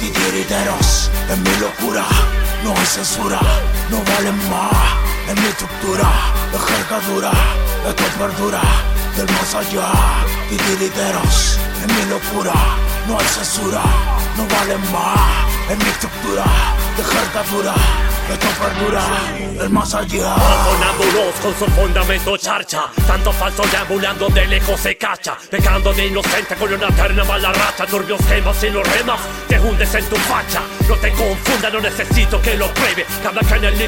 Titiriteros, en mi locura, no hay censura, no valen más. En mi estructura, de jerga dura, esto perdura del más allá. Titiriteros, en mi locura, no hay censura, no valen más. En mi estructura, de jerga dura esto perdura, el más allá. Sonámbulos con su fundamento charcha. Tanto falso deambulando de lejos se cacha. Pecando de inocente con una eterna mala racha. Turbios gemas y los remas te hundes en tu facha. No te confunda, no necesito que lo pruebe. Cada que en el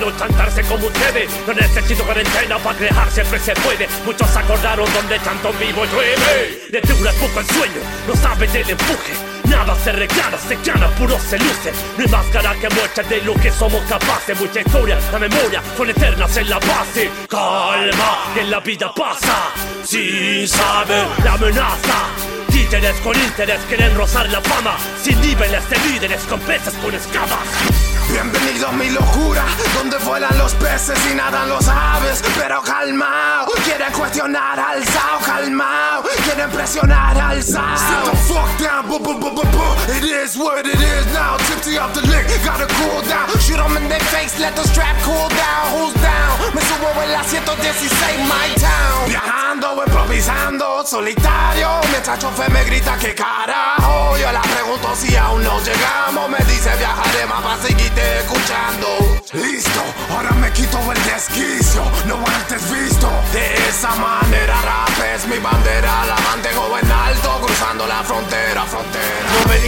no chantarse como un debe. No necesito cuarentena para crear, siempre se puede. Muchos acordaron donde tanto vivo llueve. De una poco el sueño, no sabes del empuje. Nada se regala, se gana, puro se luce. No hay máscara que muestre de lo que somos capaces. Mucha historia, la memoria son eternas en la base. Calma, que la vida pasa. Sin saber la amenaza. Títeres con interés quieren rozar la fama. Sin niveles de líderes con peces con escamas. Bienvenido a mi locura, donde vuelan los peces y nadan los aves. Pero calmao, quieren cuestionar al Sao, calmao, quieren presionar al Sao. Sit the fuck down, bu bu bu bu bu. It is what it is now. Tipsy off the lick, gotta cool down. Shoot them in their face, let the strap cool down. Who's down? Me subo en la 116, my town. Viajando, improvisando, solitario. Mientras chofe me grita que carajo. Yo la pregunto si aún no llegamos. Me dice viajaré más para seguirte escuchando. Listo, ahora me quito el desquicio, no antes visto. De esa manera rap es mi bandera, la mantengo en alto, cruzando la frontera, frontera. No me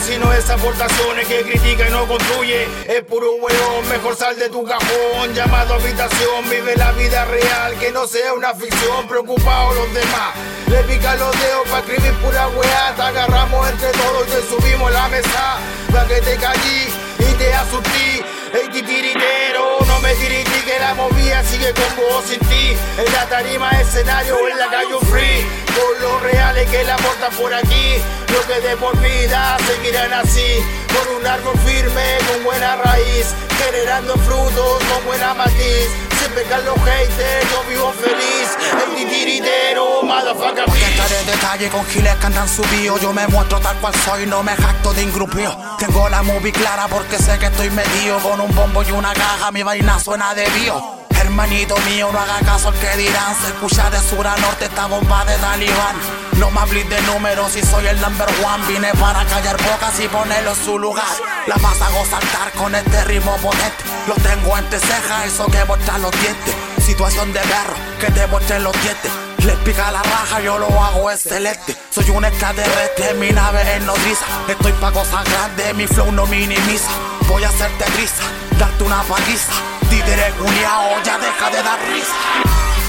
sino esa aportaciones que critica y no construye. Es puro hueón, mejor sal de tu cajón, llamado habitación, vive la vida real, que no sea una ficción, preocupado los demás. Le pican los dedos para escribir pura weá, te agarramos entre todos y te subimos la mesa, para que te callí y te asusté. El titiritero, no me que la movía sigue con vos sin ti. En la tarima, escenario, en la calle free. Con los reales que la portan por aquí. Lo que de por vida seguirán así. Con un árbol firme, con buena raíz. Generando frutos con buena matiz. Siempre pecan los haters, yo vivo feliz. El titiritero, motherfucker. Voy a estar en detalle con giles que andan subidos. Yo me muestro tal cual soy, no me jacto de ingrupio. Tengo la movie clara porque sé que estoy metido. Con un bombo y una caja, mi vaina suena de bio. Hermanito mío, no haga caso al que dirán. Se escucha de sur a norte esta bomba de talibán. No me hables de números si soy el number one. Vine para callar bocas y ponerlo en su lugar. La vas a saltar con este ritmo potente. Lo tengo entre cejas, eso que botan los dientes. Situación de perro, que te boten los dientes. Les pica la raja, yo lo hago excelente. Soy un extraterrestre, mi nave es nodriza. Estoy pa' cosas grandes, mi flow no minimiza. Voy a hacerte risa, darte una paliza. Títere culiao, ya deja de dar risa.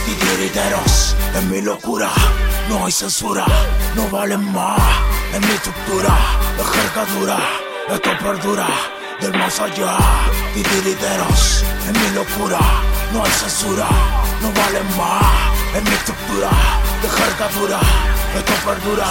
Titiriteros, en mi locura, no hay censura, no valen más. En mi estructura, de jerga esto perdura del más allá. Titiriteros, en mi locura, no hay censura, no valen más. En mi estructura, de jerga esto perdura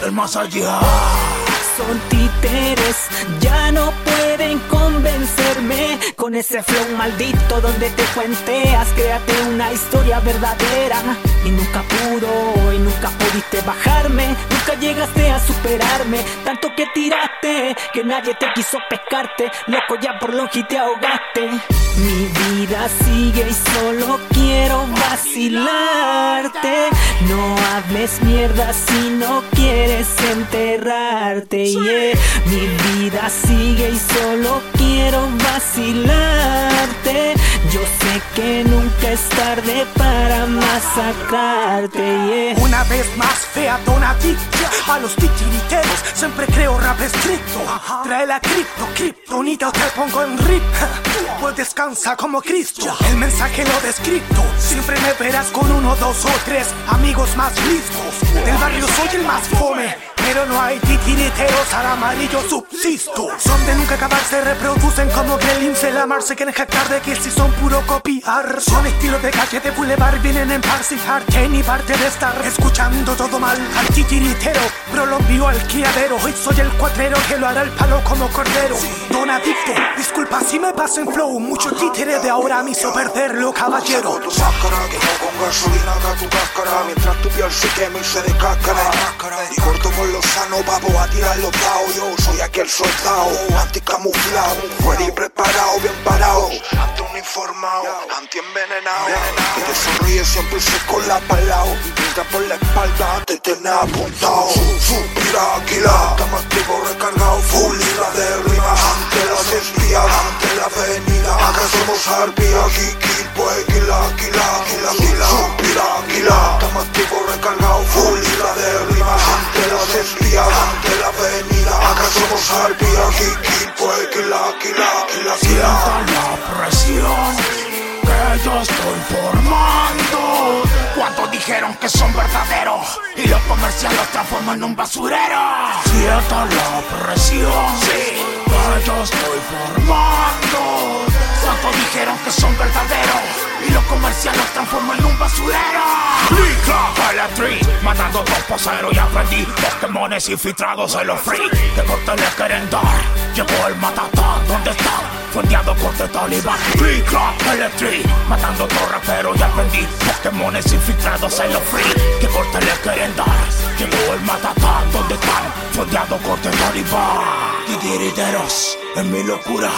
del más allá son títeres, ya no pueden convencerme. Con ese flow maldito donde te cuenteas, créate una historia verdadera. Y nunca pudo y nunca pudiste bajarme, nunca llegaste a superarme, tanto que tiraste que nadie te quiso pescarte, loco ya por longe te ahogaste. Mi vida sigue y solo quiero vacilarte, no hables mierda si no quieres enterrarte. Mi vida sigue y solo quiero vacilarte. Yo sé que nunca es tarde para masacrarte. Una vez más, fea donadicta a los titiriteros. Siempre creo rap estricto. Trae la cripto, criptonita, te pongo en rip. Pues descansa como Cristo. El mensaje lo descrito. Siempre me verás con uno, dos o tres amigos más listos. Del barrio soy el más fome. Pero no hay titiriteros al amarillo subsisto Son de nunca acabar, se reproducen como Gremlins El amar se quieren jactar de que si son puro copiar. Son estilos de calle de boulevard, vienen en par sin arte ni parte de estar. Escuchando todo mal Al titiritero, bro lo envío al criadero. Hoy soy el cuatrero que lo hará el palo como cordero. Don adicto, disculpa si me paso en flow. Mucho títere de ahora me hizo perderlo, caballero. Tu máscara, que no con gasolina, tu cáscara. Mientras tu piel se quema y se descáscara. Y corto sano, papo, a tirar los dados. Yo soy aquel soldado, anticamuflado Ready, preparado, bien parado. Ante un informado, anti-envenenado Que te sonríe siempre se con la palao Mientras por la espalda te tiene apuntado. Suspira, aquila, estamos activo, recargado Full libra de rimas ante las espías Ante la avenida, acá somos arpías Kiki, pues, kila, kila, kila, kila Suspira, pues, Sientan la presión que yo estoy formando. Cuántos dijeron que son verdaderos y los comerciales los transforman en un basurero. Sientan la presión que yo estoy formando. Cuántos dijeron que son verdaderos y los comerciales los transforman matando dos poseros y aprendí Pokémones infiltrados en los free Que corte le quieren dar Llegó el matatán, ¿dónde están? Fondeado corte talibán Liga, Electric, matando dos raperos y aprendí Pokémones infiltrados en los free Que corte le quieren dar Llegó el matatán, ¿dónde están? Fondeado corte talibán Titiriteros, en mi locura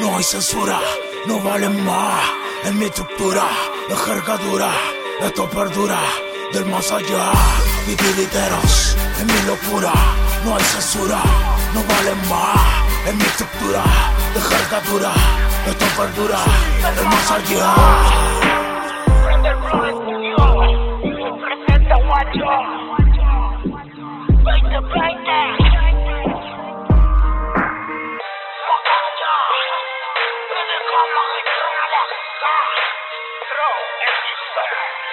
No hay censura, no valen más En mi estructura, la jerga dura esto perdura del más allá. Titiriteros, en mi locura, no hay censura, no valen más. En mi estructura de cargadura, esto perdura del más allá. El presenta guacho. 2020. Mocacha. Prende como guitarra. Pro expert. Jay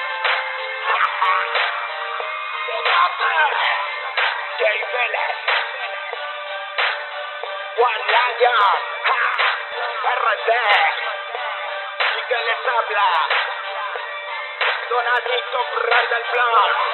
Lion. RD. ¿Y que les habla? Donaldito Corral del Plan.